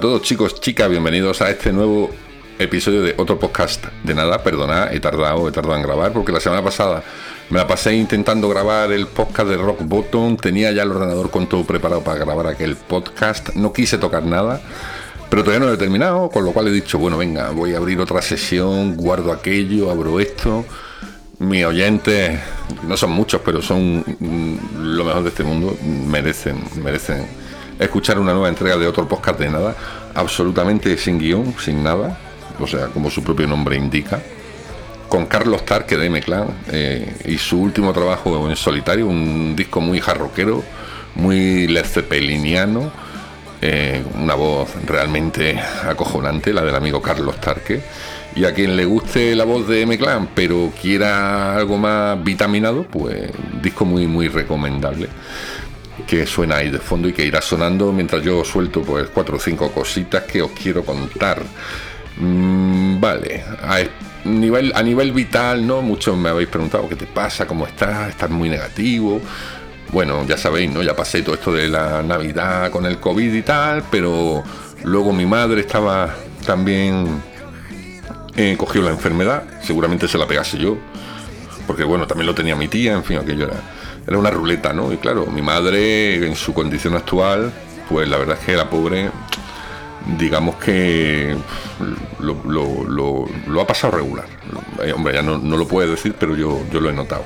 todos chicos, chicas, bienvenidos a este nuevo episodio de otro podcast. De nada, perdonad, he tardado, he tardado en grabar porque la semana pasada me la pasé intentando grabar el podcast de Rock Bottom, tenía ya el ordenador con todo preparado para grabar aquel podcast, no quise tocar nada, pero todavía no lo he terminado, con lo cual he dicho, bueno, venga, voy a abrir otra sesión, guardo aquello, abro esto. Mis oyentes, no son muchos, pero son mm, lo mejor de este mundo, merecen, merecen escuchar una nueva entrega de otro podcast de nada, absolutamente sin guion, sin nada, o sea, como su propio nombre indica, con Carlos Tarque de M-Clan eh, y su último trabajo en solitario, un disco muy jarroquero, muy Led Zeppeliniano, eh, una voz realmente acojonante, la del amigo Carlos Tarque. Y a quien le guste la voz de M-Clan, pero quiera algo más vitaminado, pues disco muy, muy recomendable que suena ahí de fondo y que irá sonando mientras yo suelto pues cuatro o cinco cositas que os quiero contar. Mm, vale, a nivel, a nivel vital, ¿no? Muchos me habéis preguntado qué te pasa, cómo estás, estás muy negativo. Bueno, ya sabéis, ¿no? Ya pasé todo esto de la Navidad con el COVID y tal, pero luego mi madre estaba también eh, cogió la enfermedad, seguramente se la pegase yo, porque bueno, también lo tenía mi tía, en fin, aquello era, era una ruleta, ¿no? Y claro, mi madre en su condición actual, pues la verdad es que la pobre, digamos que lo, ha pasado regular. Eh, hombre, ya no, lo puede decir, pero yo, yo lo he notado.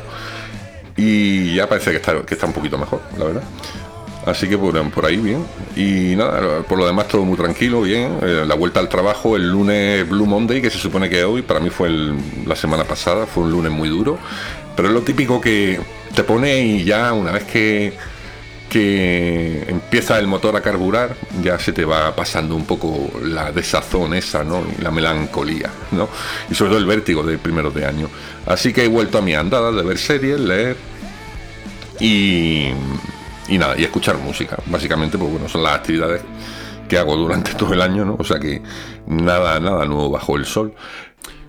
Y ya parece que está, que está un poquito mejor, la verdad. Así que por, ahí bien. Y nada, por lo demás todo muy tranquilo, bien. Eh, la vuelta al trabajo el lunes Blue Monday, que se supone que hoy, para mí fue la semana pasada, fue un lunes muy duro. Pero es lo típico que te pone y ya una vez que, que empieza el motor a carburar, ya se te va pasando un poco la desazón esa, ¿no? Y la melancolía, ¿no? Y sobre todo el vértigo de primeros de año. Así que he vuelto a mi andada de ver series, leer y, y nada, y escuchar música. Básicamente, pues bueno, son las actividades que hago durante todo el año, ¿no? O sea que nada, nada nuevo bajo el sol.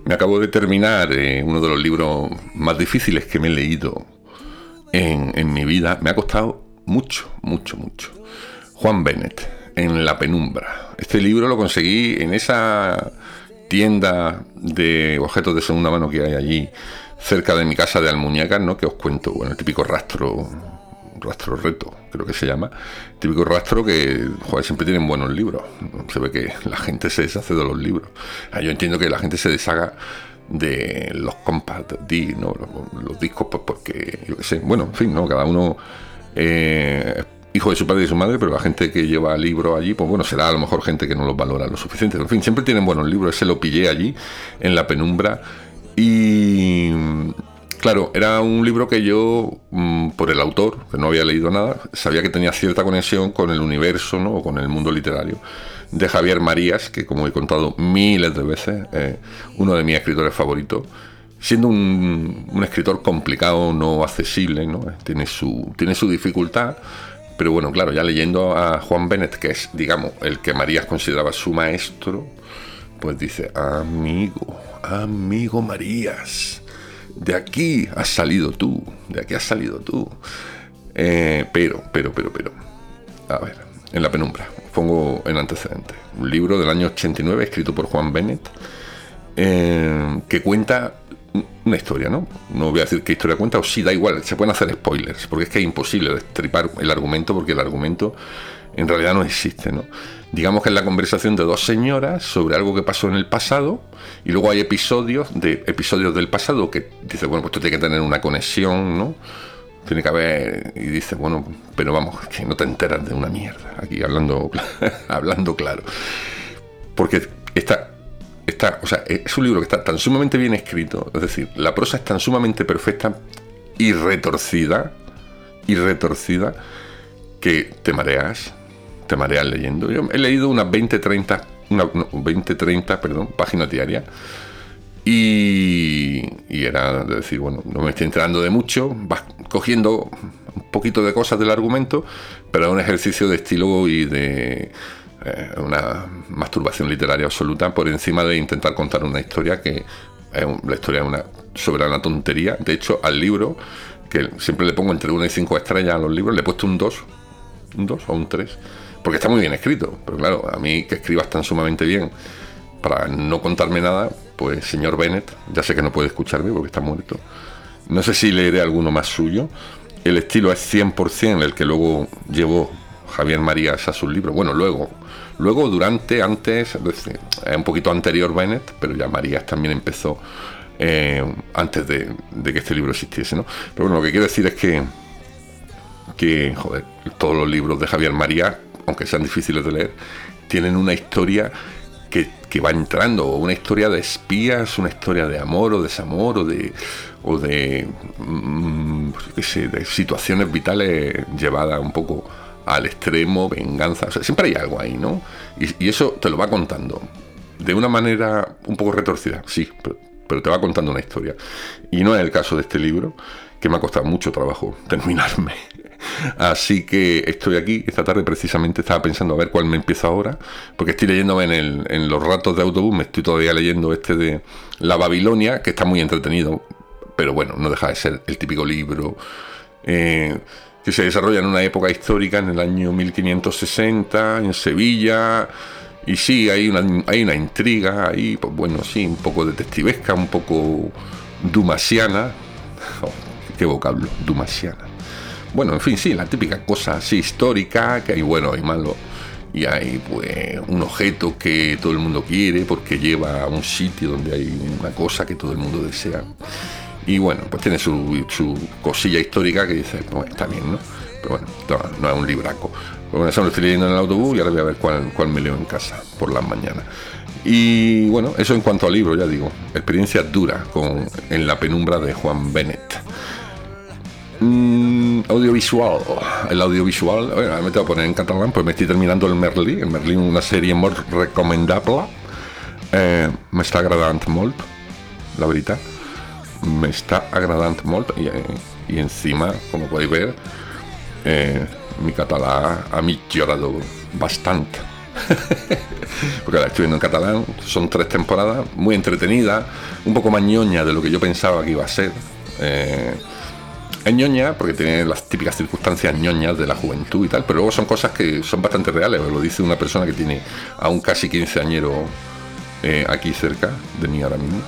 Me acabo de terminar eh, uno de los libros más difíciles que me he leído en, en mi vida. Me ha costado mucho, mucho, mucho. Juan Bennett, en La Penumbra. Este libro lo conseguí en esa tienda de objetos de segunda mano que hay allí, cerca de mi casa de Almuñécar, ¿no? Que os cuento, bueno, el típico rastro, rastro reto, creo que se llama. Típico rastro que, joder, siempre tienen buenos libros. Se ve que la gente se deshace de los libros. Ah, Yo entiendo que la gente se deshaga de los compact disc, ¿no? Los, discos, pues porque, yo qué sé, bueno, en fin, ¿no? Cada uno eh, hijo de su padre y de su madre, pero la gente que lleva libros allí, pues bueno, será a lo mejor gente que no los valora lo suficiente. En fin, siempre tienen buenos libros. Ese lo pillé allí, en la penumbra. Y claro, era un libro que yo, mm, por el autor, que no había leído nada, sabía que tenía cierta conexión con el universo, ¿no? Con el mundo literario de Javier Marías, que como he contado miles de veces, eh, uno de mis escritores favoritos siendo un, un escritor complicado, no accesible, ¿no? Tiene su, tiene su dificultad, pero bueno, claro, ya leyendo a Juan Bennett, que es, digamos, el que Marías consideraba su maestro, pues dice, amigo, amigo Marías, de aquí has salido tú, de aquí has salido tú. Eh, pero, pero, pero, pero, a ver, en la penumbra, pongo en antecedente, un libro del año 89 escrito por Juan Bennett, eh, que cuenta una historia, ¿no? No voy a decir qué historia cuenta, o sí, da igual, se pueden hacer spoilers, porque es que es imposible destripar el argumento, porque el argumento en realidad no existe, ¿no? Digamos que es la conversación de dos señoras sobre algo que pasó en el pasado, y luego hay episodios de episodios del pasado que dice, bueno, pues esto tiene que tener una conexión, ¿no? Tiene que haber, y dice, bueno, pero vamos, que no te enteras de una mierda, aquí hablando, hablando claro. Porque está está, o sea, es un libro que está tan sumamente bien escrito, es decir, la prosa es tan sumamente perfecta y retorcida, y retorcida, que te mareas, te mareas leyendo. Yo he leído unas 20, 30, una, 20, 30, perdón, páginas diarias. Y, y, era de decir, bueno, no me estoy enterando de mucho, vas cogiendo un poquito de cosas del argumento, pero es un ejercicio de estilo y de eh, una masturbación literaria absoluta por encima de intentar contar una historia que es la historia es una soberana tontería. De hecho, al libro, que siempre le pongo entre 1 y 5 estrellas a los libros, le he puesto un 2, un 2 o un 3, porque está muy bien escrito. Pero claro, a mí que escribas tan sumamente bien para no contarme nada, pues señor Bennett, ya sé que no puede escucharme porque está muerto. No sé si leeré alguno más suyo. El estilo es 100% el que luego llevó Javier Marías a sus libros. Bueno, luego, luego, durante, antes, es un poquito anterior Bennett, pero ya Marías también empezó eh, antes de, que este libro existiese, ¿no? Pero bueno, lo que quiero decir es que, que, joder, todos los libros de Javier Marías, aunque sean difíciles de leer, tienen una historia que, va entrando, una historia de espías, una historia de amor o desamor, o de, o de, mm, de situaciones vitales llevadas un poco al extremo, venganza, siempre hay algo ahí, ¿no? Y, eso te lo va contando de una manera un poco retorcida, sí, pero, te va contando una historia. Y no es el caso de este libro, que me ha costado mucho trabajo terminarme. Así que estoy aquí, esta tarde precisamente estaba pensando a ver cuál me empiezo ahora, porque estoy leyendo en, en los ratos de autobús, me estoy todavía leyendo este de La Babilonia, que está muy entretenido, pero bueno, no deja de ser el típico libro. Eh, que se desarrolla en una época histórica, en el año 1560, en Sevilla. Y sí, hay una, hay una intriga ahí, pues bueno, sí, un poco detectivesca, un poco dumasiana. Oh, qué vocablo, dumasiana. Bueno, en fin, sí, la típica cosa así histórica, que hay bueno, hay malo. Y hay pues un objeto que todo el mundo quiere porque lleva a un sitio donde hay una cosa que todo el mundo desea. Y bueno, pues tiene su, su cosilla histórica que dice, pues está bien, ¿no? Pero bueno, no, es un libraco. Pues bueno, eso lo estoy leyendo en el autobús y ahora voy a ver cuál, cuál me leo en casa por las mañanas. Y bueno, eso en cuanto al libro, ya digo, experiencia dura con En la penumbra de Juan Bennett. Mm, audiovisual. El audiovisual, bueno, me tengo que poner en catalán, pues me estoy terminando el Merlí. El Merlí, una serie muy recomendable. Eh, me está agradando mucho, la verdad me está agradando mucho y, y encima, como podéis ver, eh, mi catalán ha mejorado bastante. Porque la estoy viendo en catalán, son tres temporadas, muy entretenida, un poco más ñoña de lo que yo pensaba que iba a ser. Eh, es ñoña porque tiene las típicas circunstancias ñoñas de la juventud y tal, pero luego son cosas que son bastante reales, lo dice una persona que tiene a un casi 15 añero eh, aquí cerca de mí ahora mismo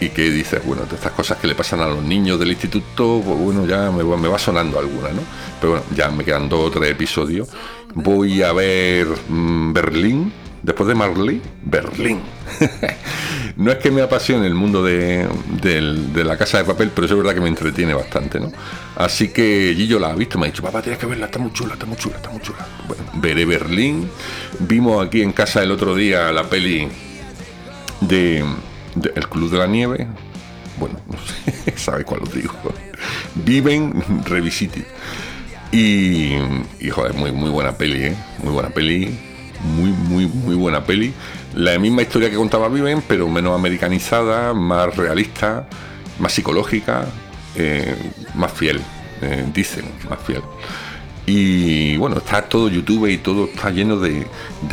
y que dices, bueno, de estas cosas que le pasan a los niños del instituto, pues bueno, ya me, va sonando alguna, ¿no? Pero bueno, ya me quedan dos o tres episodios. Voy a ver mm, Berlín, después de Marley, Berlín. no es que me apasione el mundo de, la casa de papel, pero es verdad que me entretiene bastante, ¿no? Así que Gillo la ha visto, me ha dicho, papá, tienes que verla, está muy chula, está muy chula, está muy chula. Bueno, veré Berlín. Vimos aquí en casa el otro día la peli de el Club de la Nieve, bueno, no sé, sabe cuál os digo. Viven Revisited. Y, y joder, muy, muy buena peli, ¿eh? Muy buena peli. Muy, muy, muy buena peli. La misma historia que contaba Viven, pero menos americanizada, más realista, más psicológica, eh, más fiel, eh, dicen, más fiel. Y bueno, está todo YouTube y todo está lleno de,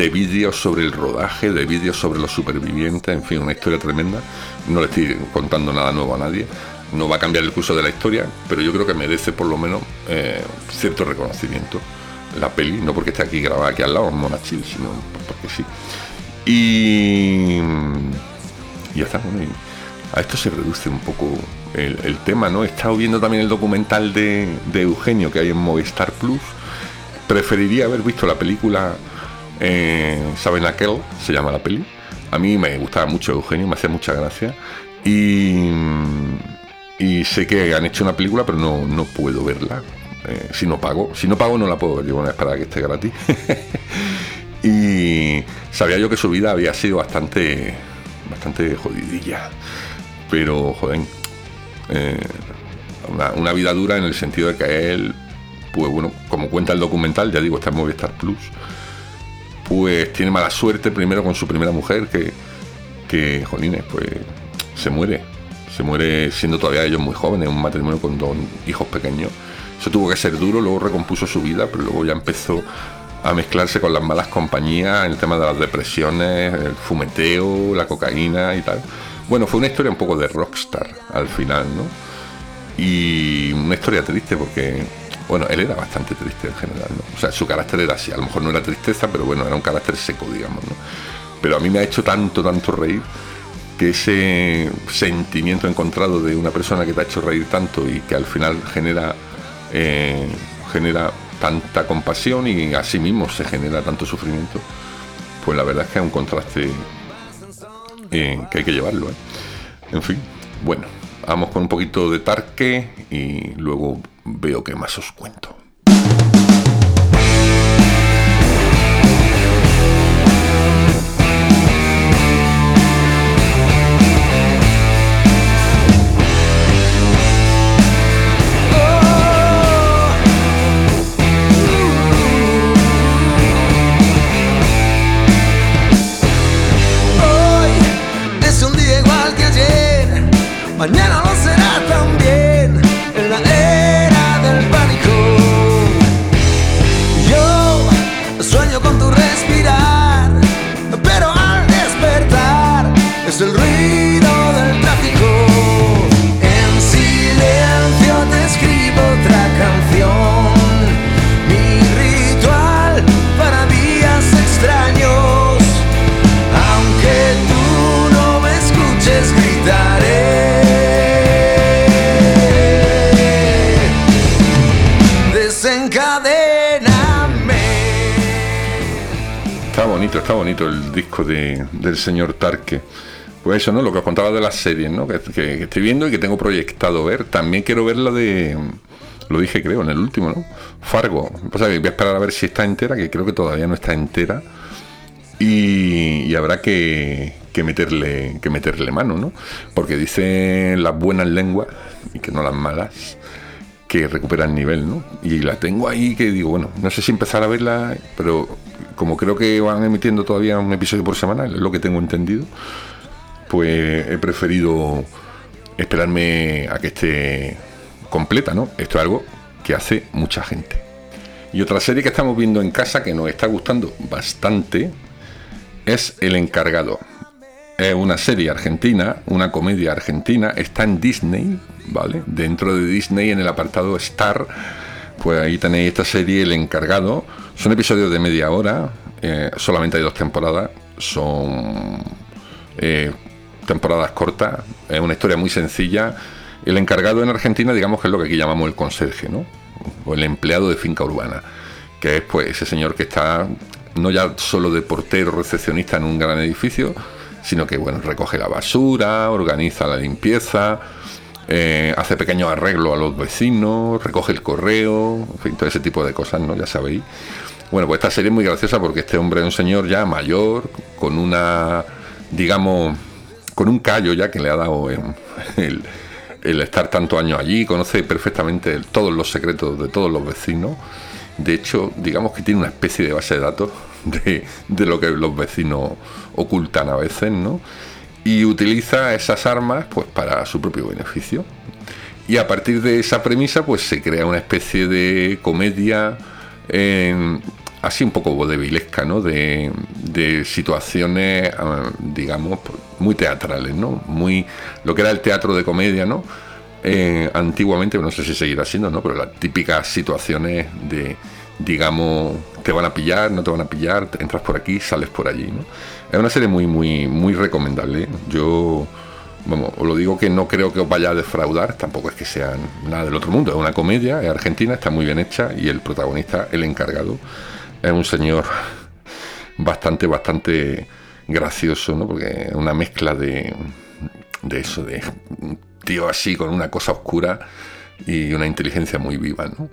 vídeos sobre el rodaje, de vídeos sobre los supervivientes, en fin, una historia tremenda. No le estoy contando nada nuevo a nadie. No va a cambiar el curso de la historia, pero yo creo que merece por lo menos eh, cierto reconocimiento. La peli, no porque esté aquí grabada aquí al lado, en Monachil, sino porque sí. Y, ya está, a esto se reduce un poco el, tema, ¿no? He estado viendo también el documental de, Eugenio que hay en Movistar Plus. Preferiría haber visto la película eh, Saben aquel, se llama la peli. A mí me gustaba mucho Eugenio, me hacía mucha gracia. Y, y sé que han hecho una película, pero no, no puedo verla. Eh, si no pago, si no pago no la puedo ver, yo voy a que esté gratis. y sabía yo que su vida había sido bastante bastante jodidilla. Pero, joder, eh, una, vida dura en el sentido de que él, pues bueno, como cuenta el documental, ya digo, está en Movistar Plus, pues tiene mala suerte primero con su primera mujer, que, que jolines, pues se muere. Se muere siendo todavía ellos muy jóvenes, un matrimonio con dos hijos pequeños. Eso tuvo que ser duro, luego recompuso su vida, pero luego ya empezó a mezclarse con las malas compañías, el tema de las depresiones, el fumeteo, la cocaína y tal. Bueno, fue una historia un poco de rockstar al final, ¿no? Y una historia triste porque, bueno, él era bastante triste en general, ¿no? O sea, su carácter era así, a lo mejor no era tristeza, pero bueno, era un carácter seco, digamos, ¿no? Pero a mí me ha hecho tanto, tanto reír que ese sentimiento encontrado de una persona que te ha hecho reír tanto y que al final genera, eh, genera tanta compasión y así mismo se genera tanto sufrimiento, pues la verdad es que es un contraste eh, que hay que llevarlo. ¿eh? En fin, bueno, vamos con un poquito de tarque y luego veo qué más os cuento. Está bonito el disco de, del señor Tarque. Pues eso, ¿no? Lo que os contaba de las series, ¿no? Que, estoy viendo y que tengo proyectado ver. También quiero ver la de. Lo dije, creo, en el último, ¿no? Fargo. Que voy a esperar a ver si está entera, que creo que todavía no está entera. Y, habrá que, que, meterle, que meterle mano, ¿no? Porque dicen las buenas lenguas, y que no las malas, que recupera el nivel, ¿no? Y la tengo ahí que digo, bueno, no sé si empezar a verla, pero como creo que van emitiendo todavía un episodio por semana, es lo que tengo entendido, pues he preferido esperarme a que esté completa, ¿no? Esto es algo que hace mucha gente. Y otra serie que estamos viendo en casa que nos está gustando bastante es El Encargado. Es una serie argentina, una comedia argentina, está en Disney, ¿vale? Dentro de Disney en el apartado Star, pues ahí tenéis esta serie El Encargado son episodios de media hora, eh, solamente hay dos temporadas, son eh, temporadas cortas, es una historia muy sencilla. El encargado en Argentina, digamos que es lo que aquí llamamos el conserje, ¿no? O el empleado de finca urbana, que es pues ese señor que está no ya solo de portero recepcionista en un gran edificio, sino que bueno, recoge la basura, organiza la limpieza, eh, hace pequeños arreglos a los vecinos, recoge el correo, en fin, todo ese tipo de cosas, ¿no? Ya sabéis. Bueno, pues esta serie es muy graciosa porque este hombre es un señor ya mayor, con una, digamos, con un callo ya que le ha dado el, estar tantos años allí, conoce perfectamente todos los secretos de todos los vecinos. De hecho, digamos que tiene una especie de base de datos de, de lo que los vecinos ocultan a veces, ¿no? y utiliza esas armas pues para su propio beneficio. Y a partir de esa premisa pues se crea una especie de comedia así un poco vodevilesca, ¿no? De, situaciones, ah, digamos, muy teatrales, ¿no? Muy lo que era el teatro de comedia, ¿no? Eh, antiguamente, no sé si seguirá siendo, ¿no? Pero las típicas situaciones de, digamos, te van a pillar, no te van a pillar, entras por aquí, sales por allí, ¿no? Es una serie muy, muy, muy recomendable. Yo, vamos, os lo digo que no creo que os vaya a defraudar, tampoco es que sea nada del otro mundo, es una comedia, es argentina, está muy bien hecha y el protagonista, el encargado, es un señor bastante, bastante gracioso, ¿no? Porque es una mezcla de, de eso, de un tío así con una cosa oscura y una inteligencia muy viva, ¿no?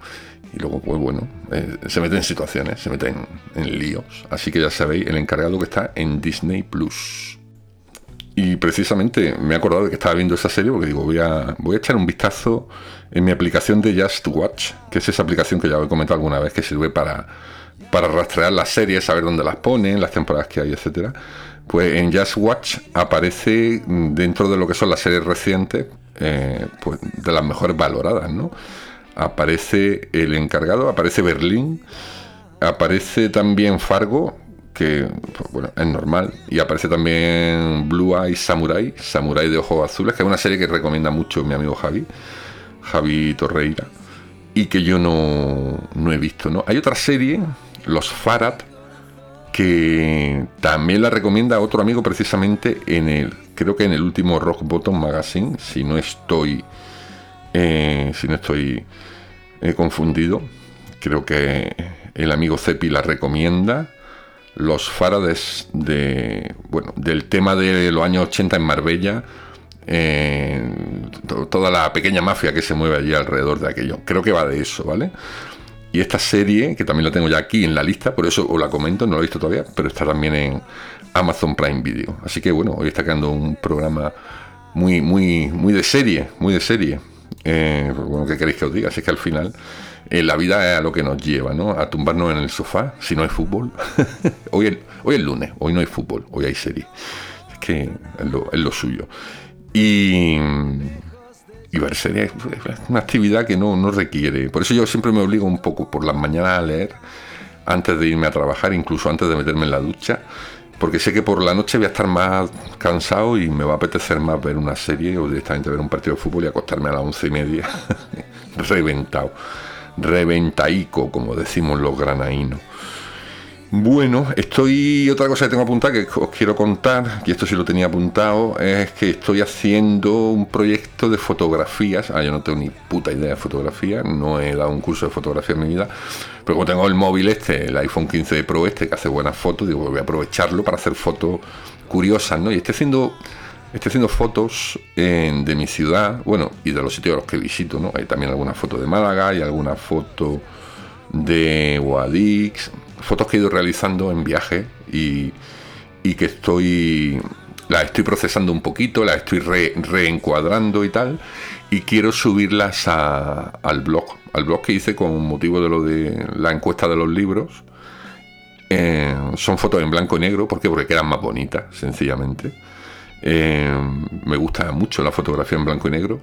y luego, pues bueno, eh, se mete en situaciones, se mete en, líos. Así que ya sabéis, el encargado que está en Disney Plus. Y precisamente me he acordado de que estaba viendo esa serie porque digo, voy a, voy a echar un vistazo en mi aplicación de Just Watch, que es esa aplicación que ya he comentado alguna vez que sirve para, para rastrear las series, saber dónde las ponen, las temporadas que hay, etcétera. Pues en Just Watch aparece dentro de lo que son las series recientes, eh, pues de las mejores valoradas, ¿no? Aparece el encargado, aparece Berlín, aparece también Fargo, que pues, bueno, es normal. Y aparece también Blue Eye Samurai, Samurai de ojos azules, que es una serie que recomienda mucho mi amigo Javi, Javi Torreira, y que yo no, no he visto. ¿no? Hay otra serie, Los Farad, que también la recomienda otro amigo precisamente en el, creo que en el último Rock Bottom Magazine, si no estoy, eh, si no estoy eh, confundido, creo que el amigo Cepi la recomienda los Farades de, bueno, del tema de los años 80 en Marbella, eh, toda la pequeña mafia que se mueve allí alrededor de aquello. Creo que va de eso, ¿vale? Y esta serie, que también la tengo ya aquí en la lista, por eso os la comento, no la he visto todavía, pero está también en Amazon Prime Video. Así que bueno, hoy está quedando un programa muy, muy, muy de serie, muy de serie. Eh, bueno, ¿qué queréis que os diga? Así que al final eh, la vida es a lo que nos lleva, ¿no? A tumbarnos en el sofá si no hay fútbol. hoy, es, hoy es lunes, hoy no hay fútbol, hoy hay serie. Es que es lo, suyo. Y, y serie es una actividad que no, no requiere. Por eso yo siempre me obligo un poco por las mañanas a leer antes de irme a trabajar, incluso antes de meterme en la ducha porque sé que por la noche voy a estar más cansado y me va a apetecer más ver una serie o directamente ver un partido de fútbol y acostarme a las once y media reventado reventaico, como decimos los granaínos. Bueno, estoy. Otra cosa que tengo apuntada que os quiero contar, y esto sí lo tenía apuntado, es que estoy haciendo un proyecto de fotografías. Ah, yo no tengo ni puta idea de fotografía, no he dado un curso de fotografía en mi vida, pero como tengo el móvil este, el iPhone 15 Pro este, que hace buenas fotos, digo, voy a aprovecharlo para hacer fotos curiosas, ¿no? Y estoy haciendo Estoy haciendo fotos de mi ciudad, bueno, y de los sitios a los que visito, ¿no? Hay también alguna foto de Málaga y alguna foto de Guadix, fotos que he ido realizando en viaje y, que estoy las estoy procesando un poquito, las estoy reencuadrando y tal, y quiero subirlas al blog, al blog que hice con motivo de lo de la encuesta de los libros. Eh, son fotos en blanco y negro, ¿por? Porque quedan más bonitas, sencillamente. Eh, me gusta mucho la fotografía en blanco y negro.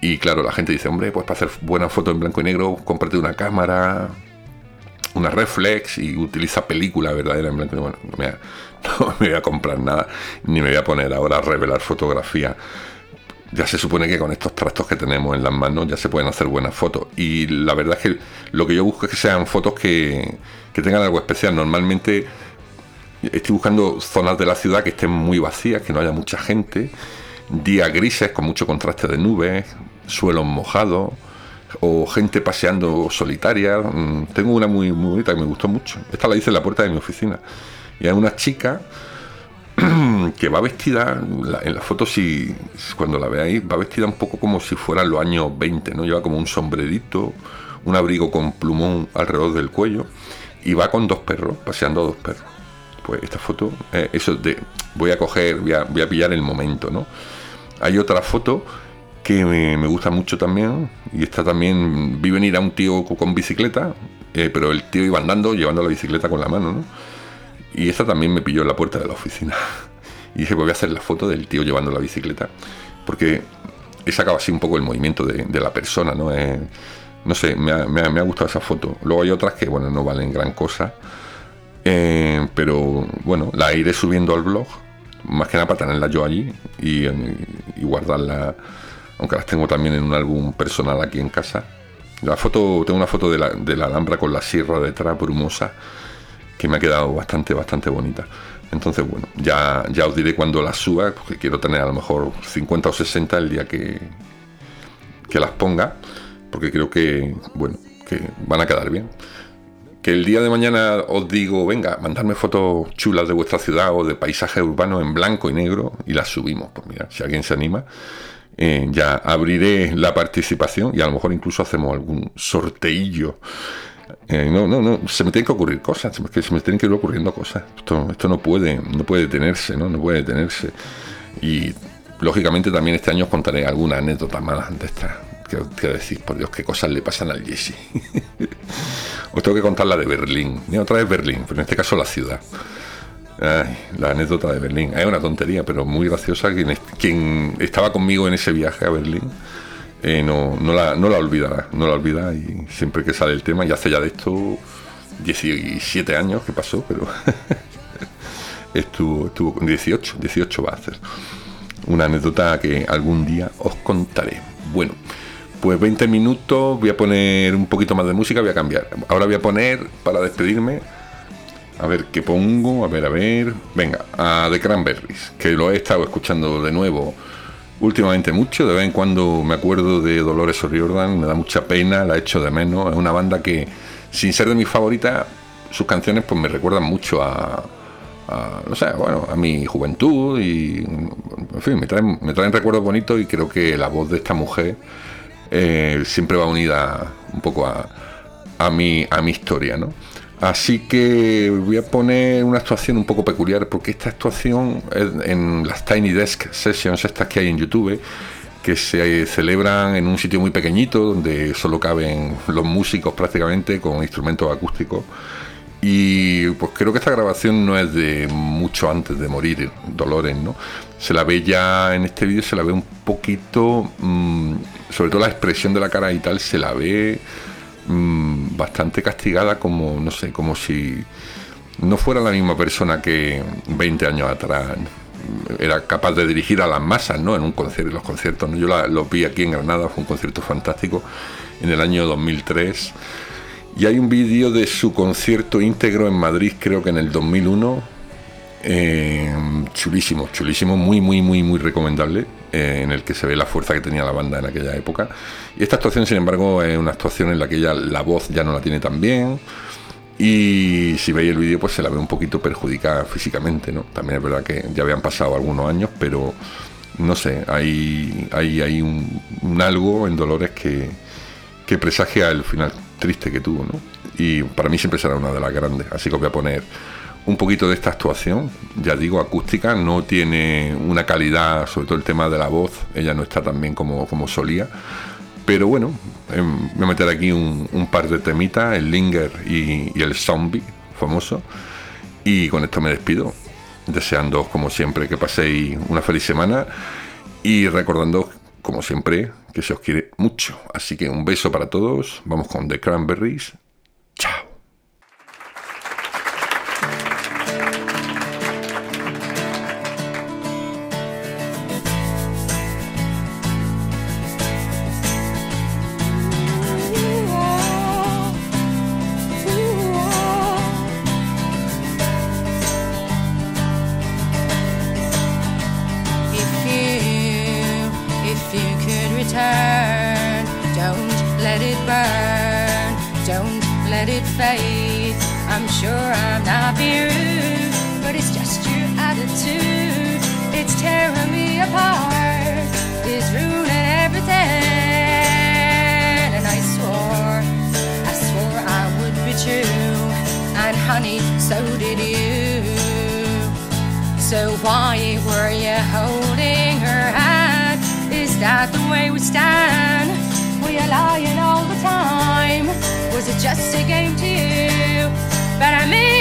Y claro, la gente dice, hombre, pues para hacer buenas fotos en blanco y negro, cómprate una cámara, una reflex y utiliza película verdadera. Bueno, no me, voy a comprar nada, ni me voy a poner ahora a revelar fotografía. Ya se supone que con estos trastos que tenemos en las manos ya se pueden hacer buenas fotos. Y la verdad es que lo que yo busco es que sean fotos que, que tengan algo especial. Normalmente Estoy buscando zonas de la ciudad que estén muy vacías, que no haya mucha gente, días grises con mucho contraste de nubes, suelos mojados o gente paseando solitaria. Mm, tengo una muy, muy bonita que me gustó mucho. Esta la hice en la puerta de mi oficina. Y hay una chica que va vestida, en la foto si cuando la veáis, va vestida un poco como si fueran los años 20, ¿no? Lleva como un sombrerito, un abrigo con plumón alrededor del cuello y va con dos perros, paseando a dos perros pues esta foto, eh, eso de, voy a coger, voy a, pillar el momento, ¿no? Hay otra foto que me, gusta mucho también, y esta también, vi venir a un tío con bicicleta, eh, pero el tío iba andando llevando la bicicleta con la mano, ¿no? Y esta también me pilló en la puerta de la oficina. Y dije, pues voy a hacer la foto del tío llevando la bicicleta, porque he sacado así un poco el movimiento de, la persona, ¿no? no sé, me ha, me ha, gustado esa foto. Luego hay otras que, bueno, no valen gran cosa eh, pero bueno, la iré subiendo al blog, más que nada para tenerla yo allí y, guardarla, aunque las tengo también en un álbum personal aquí en casa. La foto, tengo una foto de la, de la Alhambra con la sierra detrás, brumosa, que me ha quedado bastante, bastante bonita. Entonces, bueno, ya, ya os diré cuando las suba, porque quiero tener a lo mejor 50 o 60 el día que, que las ponga, porque creo que, bueno, que van a quedar bien que el día de mañana os digo, venga, mandadme fotos chulas de vuestra ciudad o de paisajes urbanos en blanco y negro y las subimos. Pues mira, si alguien se anima, eh, ya abriré la participación y a lo mejor incluso hacemos algún sorteillo. Eh, no, no, no, se me tienen que ocurrir cosas, se me tienen que ir ocurriendo cosas. Esto, esto no puede, no puede detenerse, ¿no? No puede detenerse. Y lógicamente también este año os contaré alguna anécdota más de esta que, que decís, por Dios, qué cosas le pasan al Jesse. os tengo que contar la de Berlín. Y otra vez Berlín, pero en este caso la ciudad. La anécdota de Berlín. Es una tontería, pero muy graciosa. Quien, estaba conmigo en ese viaje a Berlín eh, no, la, no la olvidará. No la olvida y siempre que sale el tema, y hace ya de esto 17 años que pasó, pero estuvo, estuvo con 18, 18 va a hacer. Una anécdota que algún día os contaré. Bueno, pues 20 minutos, voy a poner un poquito más de música, voy a cambiar. Ahora voy a poner, para despedirme, a ver qué pongo, a ver, a ver. Venga, a The Cranberries, que lo he estado escuchando de nuevo últimamente mucho. De vez en cuando me acuerdo de Dolores O'Riordan, me da mucha pena, la echo de menos. Es una banda que sin ser de mis favoritas, sus canciones pues me recuerdan mucho a, no sé, bueno, a mi juventud y, en fin, me traen, me traen recuerdos bonitos y creo que la voz de esta mujer eh, siempre va unida un poco a, a, mi, a mi historia, ¿no? Así que voy a poner una actuación un poco peculiar porque esta actuación en las Tiny Desk Sessions estas que hay en YouTube que se celebran en un sitio muy pequeñito donde solo caben los músicos prácticamente con instrumentos acústicos. Y pues creo que esta grabación no es de mucho antes de morir Dolores, ¿no? Se la ve ya en este vídeo, se la ve un poquito, mm, sobre todo la expresión de la cara y tal, se la ve mm, bastante castigada como, no sé, como si no fuera la misma persona que 20 años atrás era capaz de dirigir a las masas, ¿no? En un concierto, los conciertos, Yo la, los vi aquí en Granada, fue un concierto fantástico en el año 2003. Y hay un vídeo de su concierto íntegro en Madrid, creo que en el 2001. Eh, chulísimo, chulísimo, muy, muy, muy, muy recomendable, eh, en el que se ve la fuerza que tenía la banda en aquella época. Y esta actuación, sin embargo, es una actuación en la que ella la voz ya no la tiene tan bien y si veis el vídeo, pues se la ve un poquito perjudicada físicamente, ¿no? También es verdad que ya habían pasado algunos años, pero no sé, hay, hay, hay un, algo en Dolores que, que presagia el final triste que tuvo, ¿no? Y para mí siempre será una de las grandes, así que os voy a poner un poquito de esta actuación, ya digo, acústica, no tiene una calidad, sobre todo el tema de la voz, ella no está tan bien como, como solía, pero bueno, em, voy a meter aquí un, par de temitas, el Linger y, el Zombie, famoso. Y con esto me despido, deseando, como siempre, que paséis una feliz semana y recordando, como siempre, que se os quiere mucho. Así que un beso para todos, vamos con The Cranberries. Chao. I'm sure I'm not being rude, but it's just your attitude. It's tearing me apart. It's ruining everything. And I swore, I swore I would be true. And honey, so did you. So why were you holding her hand? Is that the way we stand? We are lying all just a game to you? but I'm in